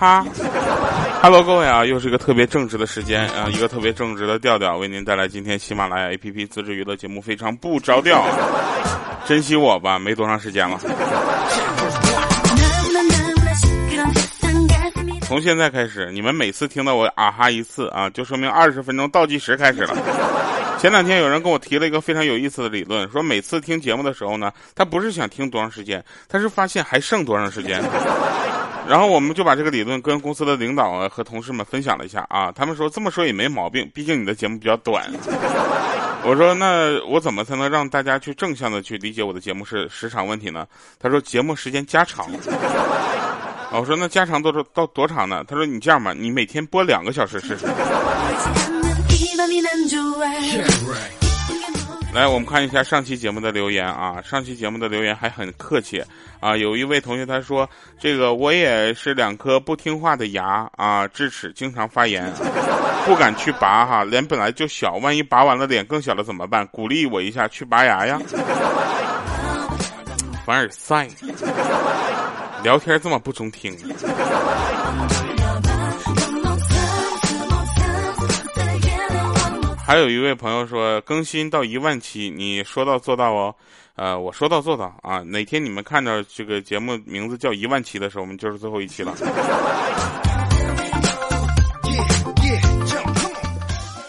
哈，Hello，各位啊，又是一个特别正直的时间啊，一个特别正直的调调，为您带来今天喜马拉雅 APP 自制娱乐节目，非常不着调，珍惜我吧，没多长时间了。从现在开始，你们每次听到我啊哈一次啊，就说明二十分钟倒计时开始了。前两天有人跟我提了一个非常有意思的理论，说每次听节目的时候呢，他不是想听多长时间，他是发现还剩多长时间。然后我们就把这个理论跟公司的领导啊和同事们分享了一下啊，他们说这么说也没毛病，毕竟你的节目比较短。我说那我怎么才能让大家去正向的去理解我的节目是时长问题呢？他说节目时间加长。我说那加长多少到多长呢？他说你这样吧，你每天播两个小时试试。来，我们看一下上期节目的留言啊。上期节目的留言还很客气啊。有一位同学他说：“这个我也是两颗不听话的牙啊，智齿经常发炎，不敢去拔哈。脸本来就小，万一拔完了脸更小了怎么办？鼓励我一下去拔牙呀。”凡尔赛。聊天这么不中听。还有一位朋友说，更新到一万期，你说到做到哦。呃，我说到做到啊。哪天你们看到这个节目名字叫一万期的时候，我们就是最后一期了。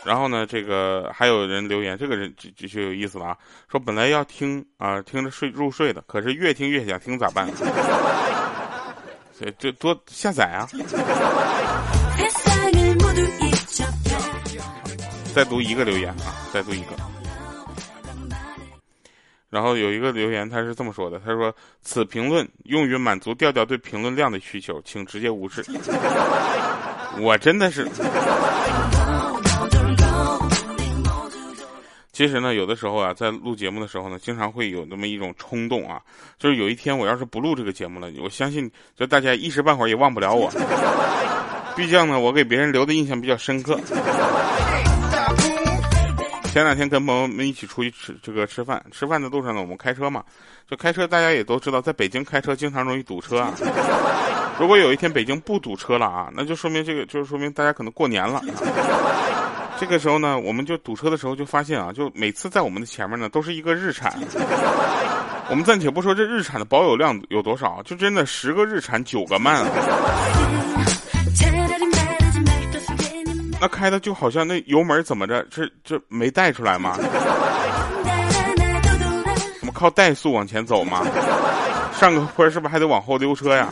然后呢，这个还有人留言，这个人就就有意思了啊，说本来要听啊，听着睡入睡的，可是越听越想听，咋办？这这多下载啊！再读一个留言啊，再读一个。然后有一个留言，他是这么说的：“他说此评论用于满足调调对评论量的需求，请直接无视。”我真的是。其实呢，有的时候啊，在录节目的时候呢，经常会有那么一种冲动啊，就是有一天我要是不录这个节目了，我相信就大家一时半会儿也忘不了我。毕竟呢，我给别人留的印象比较深刻。前两天跟朋友们一起出去吃这个吃饭，吃饭的路上呢，我们开车嘛，就开车，大家也都知道，在北京开车经常容易堵车啊。如果有一天北京不堵车了啊，那就说明这个就是说明大家可能过年了。这个时候呢，我们就堵车的时候就发现啊，就每次在我们的前面呢都是一个日产。我们暂且不说这日产的保有量有多少，就真的十个日产九个慢啊。那开的就好像那油门怎么着，这这没带出来吗？怎么靠怠速往前走吗？上个坡是不是还得往后溜车呀？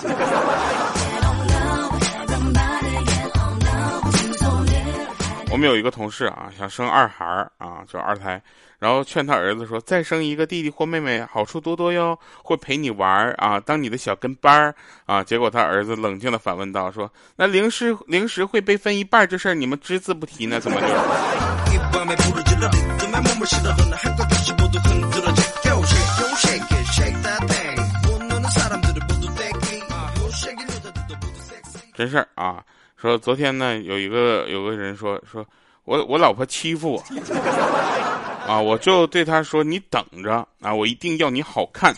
们有一个同事啊，想生二孩儿啊，就二胎，然后劝他儿子说：“再生一个弟弟或妹妹，好处多多哟，会陪你玩儿啊，当你的小跟班儿啊。”结果他儿子冷静的反问道：“说那零食零食会被分一半这事儿，你们只字不提呢？怎么就？”真事儿啊。说昨天呢，有一个有个人说说，我我老婆欺负我，啊，我就对他说你等着啊，我一定要你好看。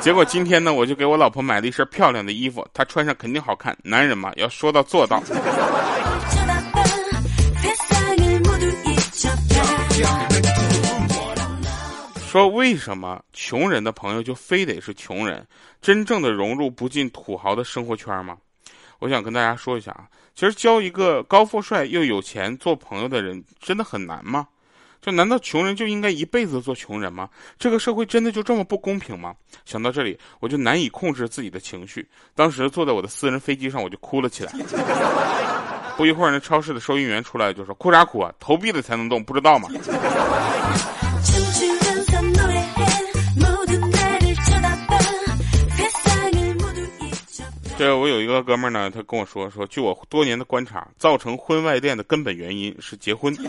结果今天呢，我就给我老婆买了一身漂亮的衣服，她穿上肯定好看。男人嘛，要说到做到。说为什么穷人的朋友就非得是穷人？真正的融入不进土豪的生活圈吗？我想跟大家说一下啊，其实交一个高富帅又有钱做朋友的人真的很难吗？就难道穷人就应该一辈子做穷人吗？这个社会真的就这么不公平吗？想到这里，我就难以控制自己的情绪。当时坐在我的私人飞机上，我就哭了起来。不一会儿，那超市的收银员出来就说：“哭啥哭啊？投币的才能动，不知道吗？” 这我有一个哥们儿呢，他跟我说说，据我多年的观察，造成婚外恋的根本原因是结婚。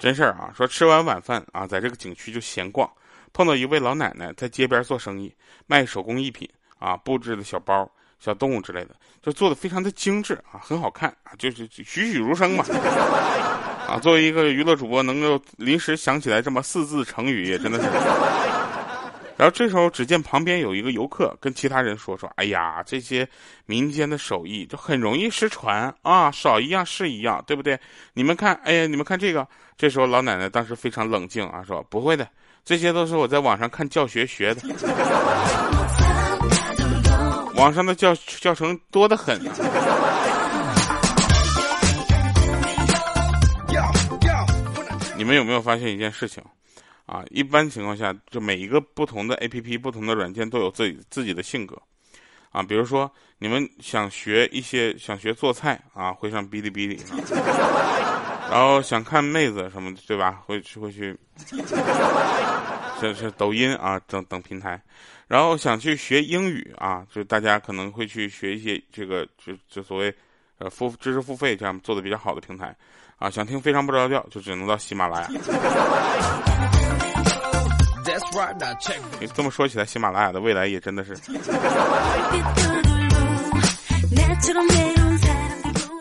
真事儿啊，说吃完晚饭啊，在这个景区就闲逛，碰到一位老奶奶在街边做生意，卖手工艺品啊，布置的小包、小动物之类的，就做的非常的精致啊，很好看啊，就是栩栩如生嘛。啊，作为一个娱乐主播，能够临时想起来这么四字成语，也真的是。然后这时候，只见旁边有一个游客跟其他人说：“说，哎呀，这些民间的手艺就很容易失传啊，少一样是一样，对不对？你们看，哎呀，你们看这个。”这时候，老奶奶当时非常冷静啊，说：“不会的，这些都是我在网上看教学学的，网上的教教程多得很。”你们有没有发现一件事情？啊，一般情况下，就每一个不同的 A P P、不同的软件都有自己自己的性格，啊，比如说你们想学一些想学做菜啊，会上哔哩哔哩，然后想看妹子什么的，对吧？会去会去，这是抖音啊等等平台，然后想去学英语啊，就大家可能会去学一些这个就就所谓呃付知识付费这样做的比较好的平台，啊，想听非常不着调，就只能到喜马拉雅。你这么说起来，喜马拉雅的未来也真的是。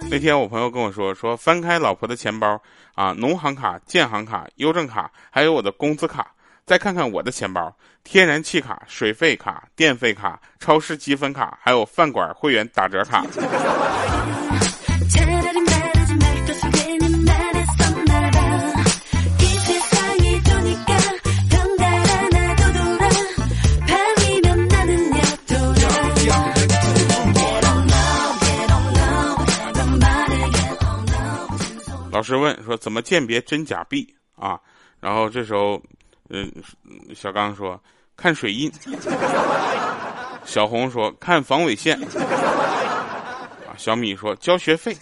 那天我朋友跟我说，说翻开老婆的钱包啊，农行卡、建行卡、邮政卡，还有我的工资卡，再看看我的钱包，天然气卡、水费卡、电费卡、超市积分卡，还有饭馆会员打折卡。老师问说：“怎么鉴别真假币啊？”然后这时候，嗯，小刚说：“看水印。”小红说：“看防伪线。”啊，小米说：“交学费。”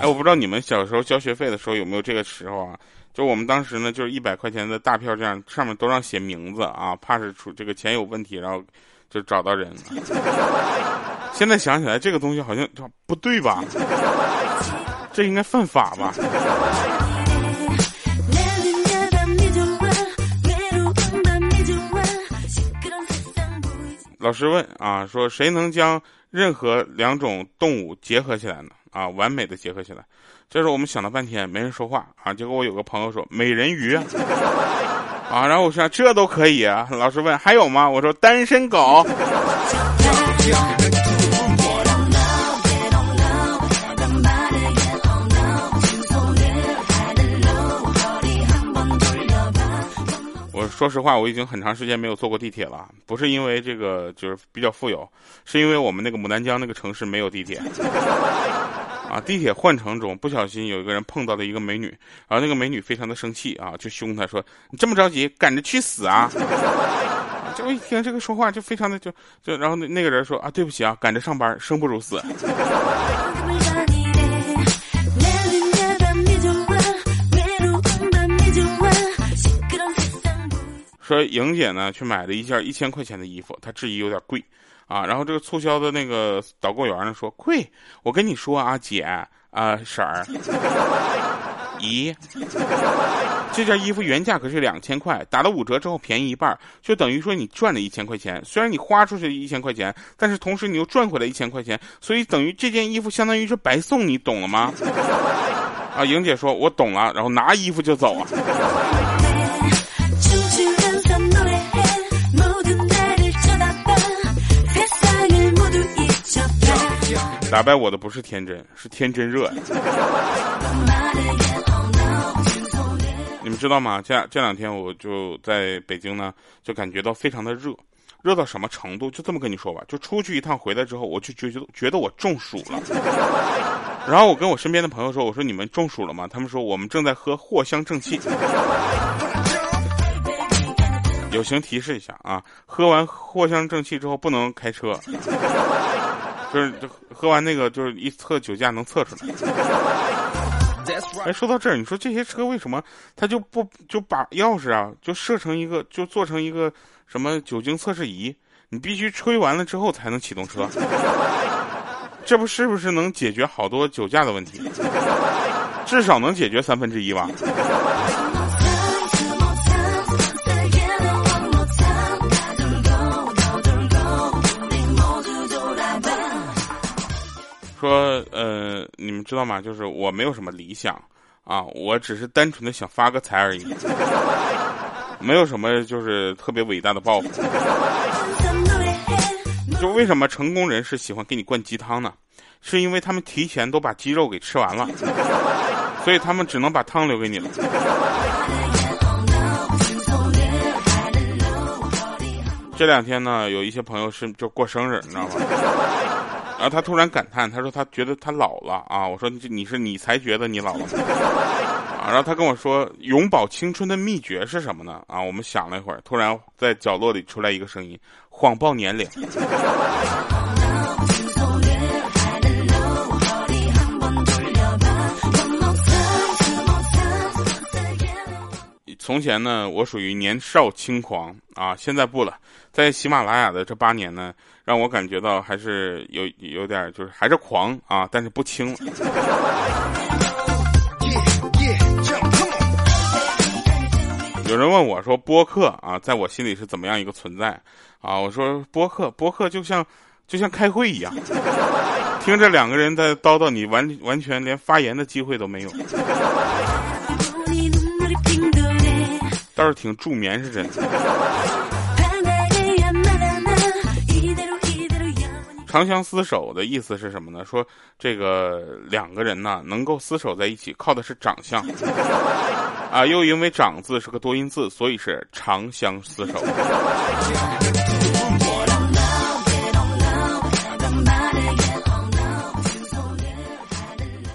哎，我不知道你们小时候交学费的时候有没有这个时候啊？就我们当时呢，就是一百块钱的大票，这样上面都让写名字啊，怕是出这个钱有问题，然后就找到人。现在想起来，这个东西好像不对吧？这应该犯法吧？老师问啊，说谁能将任何两种动物结合起来呢？啊，完美的结合起来。这时候我们想了半天，没人说话啊。结果我有个朋友说美人鱼啊，啊，然后我说这都可以啊。老师问还有吗？我说单身狗。说实话，我已经很长时间没有坐过地铁了，不是因为这个就是比较富有，是因为我们那个牡丹江那个城市没有地铁。啊，地铁换乘中不小心有一个人碰到了一个美女，然后那个美女非常的生气啊，就凶他说：“你这么着急，赶着去死啊！” 结果一听这个说话就非常的就就，然后那那个人说：“啊，对不起啊，赶着上班，生不如死。”说莹姐呢去买了一件一千块钱的衣服，她质疑有点贵，啊，然后这个促销的那个导购员呢说贵，我跟你说啊姐啊婶儿，姨，这件衣服原价可是两千块，打了五折之后便宜一半，就等于说你赚了一千块钱。虽然你花出去一千块钱，但是同时你又赚回来一千块钱，所以等于这件衣服相当于是白送，你懂了吗？啊，莹姐说我懂了，然后拿衣服就走啊。打败我的不是天真，是天真热。你们知道吗？这这两天我就在北京呢，就感觉到非常的热，热到什么程度？就这么跟你说吧，就出去一趟回来之后，我就觉得觉得我中暑了。然后我跟我身边的朋友说：“我说你们中暑了吗？”他们说：“我们正在喝藿香正气。”友情提示一下啊，喝完藿香正气之后不能开车。就是就喝完那个，就是一测酒驾能测出来。哎，说到这儿，你说这些车为什么他就不就把钥匙啊，就设成一个，就做成一个什么酒精测试仪？你必须吹完了之后才能启动车。这不是不是能解决好多酒驾的问题？至少能解决三分之一吧。说，呃，你们知道吗？就是我没有什么理想啊，我只是单纯的想发个财而已，没有什么就是特别伟大的抱负。就为什么成功人士喜欢给你灌鸡汤呢？是因为他们提前都把鸡肉给吃完了，所以他们只能把汤留给你了。这两天呢，有一些朋友是就过生日，你知道吗？然后他突然感叹，他说他觉得他老了啊。我说你是你才觉得你老了啊。然后他跟我说，永葆青春的秘诀是什么呢？啊，我们想了一会儿，突然在角落里出来一个声音，谎报年龄。从前呢，我属于年少轻狂啊，现在不了。在喜马拉雅的这八年呢，让我感觉到还是有有点就是还是狂啊，但是不轻。有人问我说播客啊，在我心里是怎么样一个存在啊？我说播客播客就像就像开会一样，听着两个人在叨叨，你完完全连发言的机会都没有。倒是挺助眠，是真的。长相厮守的意思是什么呢？说这个两个人呢能够厮守在一起，靠的是长相啊。又因为“长”字是个多音字，所以是长相厮守。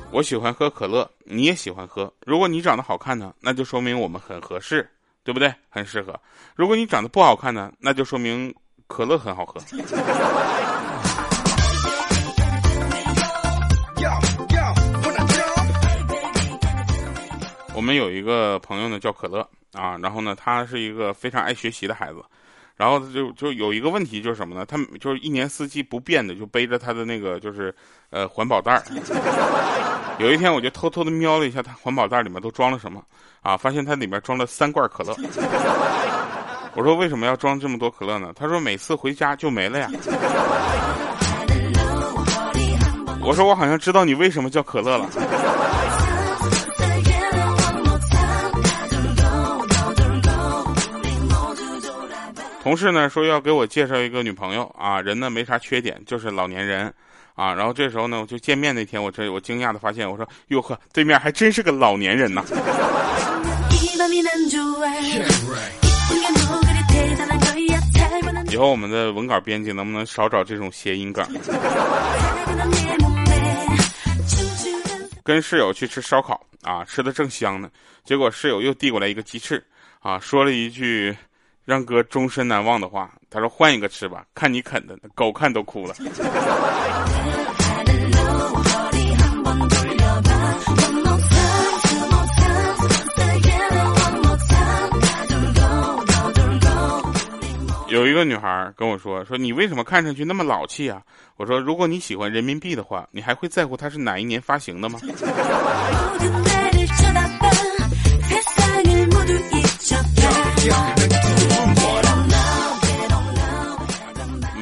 我喜欢喝可乐，你也喜欢喝。如果你长得好看呢，那就说明我们很合适。对不对？很适合。如果你长得不好看呢，那就说明可乐很好喝。我们有一个朋友呢，叫可乐啊，然后呢，他是一个非常爱学习的孩子。然后他就就有一个问题，就是什么呢？他就是一年四季不变的，就背着他的那个就是呃环保袋儿。有一天，我就偷偷的瞄了一下他环保袋里面都装了什么啊，发现他里面装了三罐可乐。我说为什么要装这么多可乐呢？他说每次回家就没了呀。我说我好像知道你为什么叫可乐了。同事呢说要给我介绍一个女朋友啊，人呢没啥缺点，就是老年人，啊，然后这时候呢，我就见面那天，我这我惊讶的发现，我说哟呵，对面还真是个老年人呐。以后我们的文稿编辑能不能少找这种谐音梗？跟室友去吃烧烤啊，吃的正香呢，结果室友又递过来一个鸡翅，啊，说了一句。让哥终身难忘的话，他说：“换一个吃吧，看你啃的，狗看都哭了。”有一个女孩跟我说：“说你为什么看上去那么老气啊？”我说：“如果你喜欢人民币的话，你还会在乎它是哪一年发行的吗？”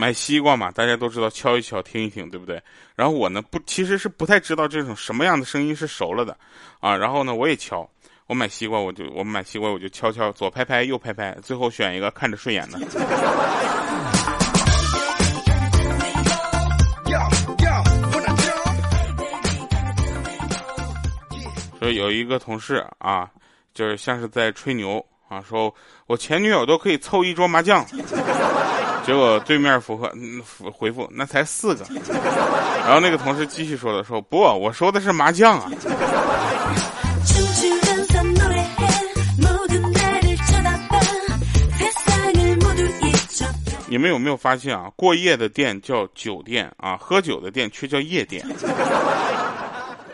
买西瓜嘛，大家都知道敲一敲，听一听，对不对？然后我呢，不，其实是不太知道这种什么样的声音是熟了的，啊，然后呢，我也敲。我买西瓜，我就我买西瓜，我就敲敲，左拍拍，右拍拍，最后选一个看着顺眼的。说有一个同事啊，就是像是在吹牛啊，说我前女友都可以凑一桌麻将。结果对面符合回复那才四个，然后那个同事继续说的说不，我说的是麻将啊。你们有没有发现啊？过夜的店叫酒店啊，喝酒的店却叫夜店。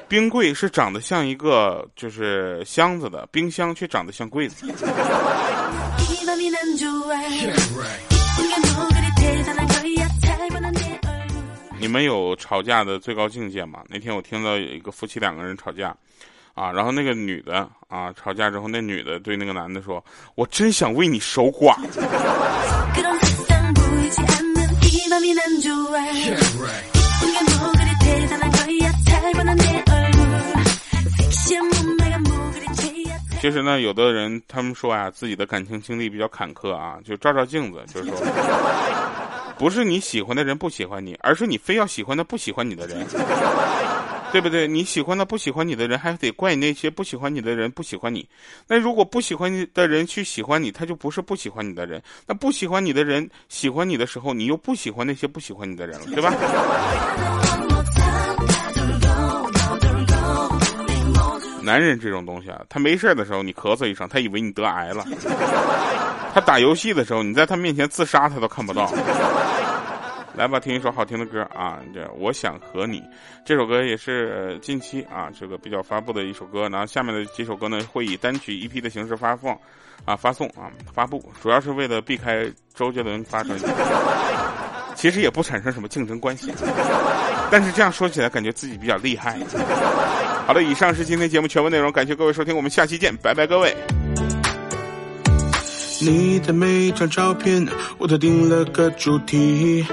冰柜是长得像一个就是箱子的，冰箱却长得像柜子。你们有吵架的最高境界吗？那天我听到有一个夫妻两个人吵架，啊，然后那个女的啊吵架之后，那女的对那个男的说，我真想为你守寡。其实呢，有的人他们说啊，自己的感情经历比较坎坷啊，就照照镜子，就是说。不是你喜欢的人不喜欢你，而是你非要喜欢的不喜欢你的人，对不对？你喜欢的不喜欢你的人，还得怪那些不喜欢你的人不喜欢你。那如果不喜欢你的人去喜欢你，他就不是不喜欢你的人。那不喜欢你的人喜欢你的时候，你又不喜欢那些不喜欢你的人了，对吧？男人这种东西啊，他没事的时候你咳嗽一声，他以为你得癌了；他打游戏的时候，你在他面前自杀他都看不到。来吧，听一首好听的歌啊！这我想和你这首歌也是近期啊这个比较发布的一首歌，然后下面的几首歌呢会以单曲 EP 的形式发放啊发送啊发布，主要是为了避开周杰伦发专辑。其实也不产生什么竞争关系，但是这样说起来，感觉自己比较厉害。好了，以上是今天节目全部内容，感谢各位收听，我们下期见，拜拜，各位。你的每张照片，我都定了个主题。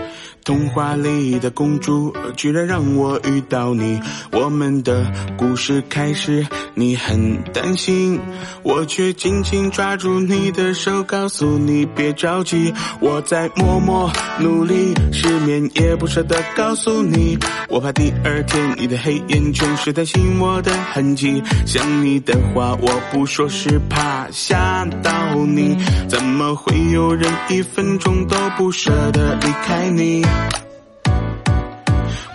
童话里的公主，居然让我遇到你。我们的故事开始，你很担心，我却紧紧抓住你的手，告诉你别着急，我在默默努力，失眠也不舍得告诉你。我怕第二天你的黑眼圈是担心我的痕迹。想你的话我不说是怕吓到你，怎么会有人一分钟都不舍得离开你？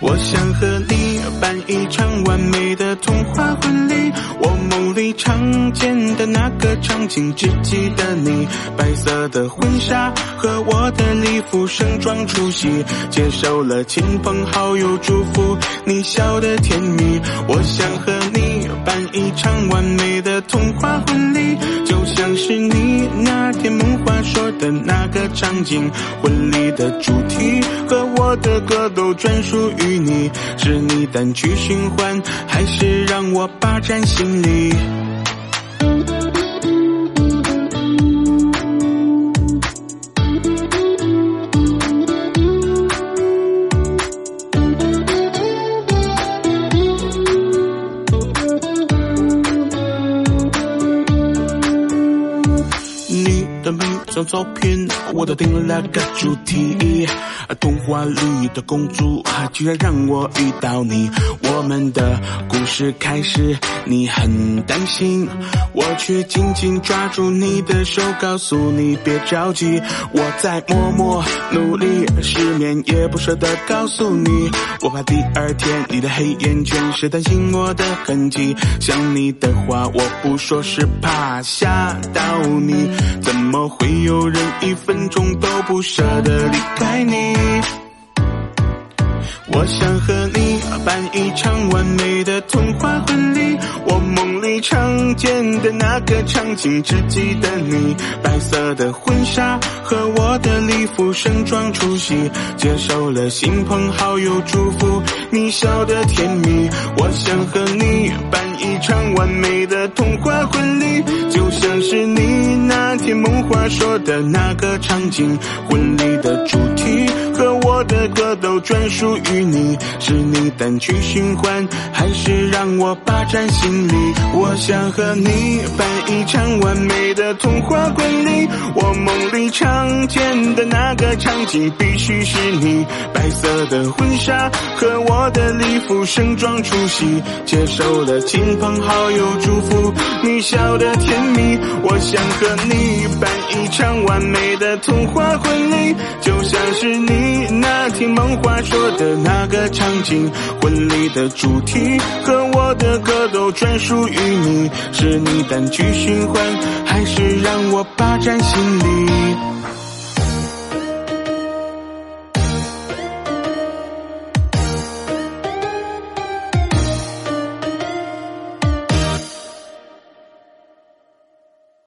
我想和你办一场完美的童话婚礼，我梦里常见的那个场景，只记得你白色的婚纱和我的礼服，盛装出席，接受了亲朋好友祝福，你笑得甜蜜。我想和你办一场完美的童话婚礼，就是你那天梦话说的那个场景，婚礼的主题和我的歌都专属于。你是你单曲循环，还是让我霸占心里？张照片，我都定了个主题。童话里的公主，居然让我遇到你。我们的故事开始，你很担心，我却紧紧抓住你的手，告诉你别着急，我在默默努力，失眠也不舍得告诉你。我怕第二天你的黑眼圈是担心我的痕迹。想你的话我不说是怕吓到你，怎么会有有人一分钟都不舍得离开你？我想和你办一场完美的童话婚礼，我梦里常见的那个场景，只记得你白色的婚纱和我的礼服，盛装出席，接受了亲朋好友祝福，你笑得甜蜜。我想和你办一场完美的童话婚礼，像是你那天梦话说的那个场景，婚礼的主题和我歌都专属于。你是你单曲循环，还是让我霸占心里？我想和你办一场完美的童话婚礼，我梦里常见的那个场景，必须是你白色的婚纱和我的礼服，盛装出席，接受了亲朋好友祝福，你笑得甜蜜。我想和你办一场完美的童话婚礼，就像是你那听梦话说的。那个场景，婚礼的主题和我的歌都专属于你，是你单曲循环，还是让我霸占心里？